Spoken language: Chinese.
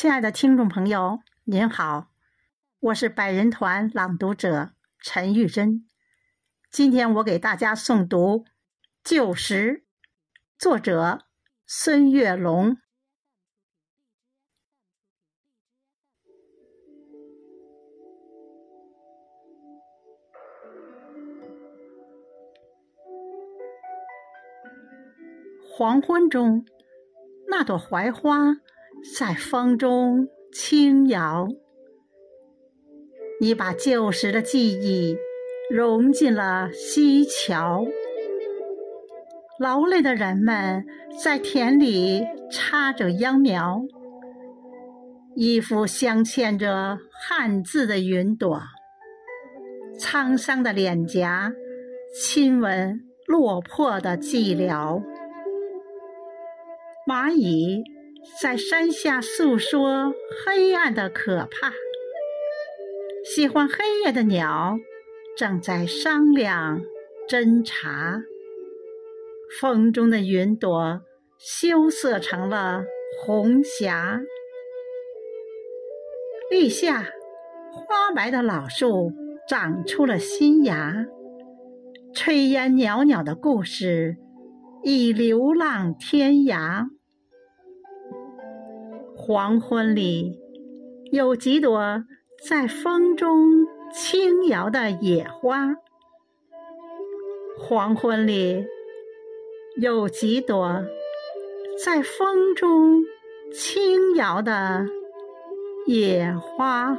亲爱的听众朋友，您好，我是百人团朗读者陈玉珍。今天我给大家诵读《旧时》，作者孙月龙。黄昏中，那朵槐花在风中轻摇。你把旧时的记忆融进了溪桥。劳累的人们在田里插着秧苗，一幅镶嵌着汉字的云朵。沧桑的脸颊亲吻落魄的寂寥。蚂蚁在山下诉说黑暗的可怕，喜欢黑夜的鸟正在商量侦查。风中的云朵羞涩成了红霞。立夏，花白的老树长出了新芽，炊烟袅袅的故事已流浪天涯。黄昏里，有几朵在风中轻摇的野花。黄昏里，有几朵在风中轻摇的野花。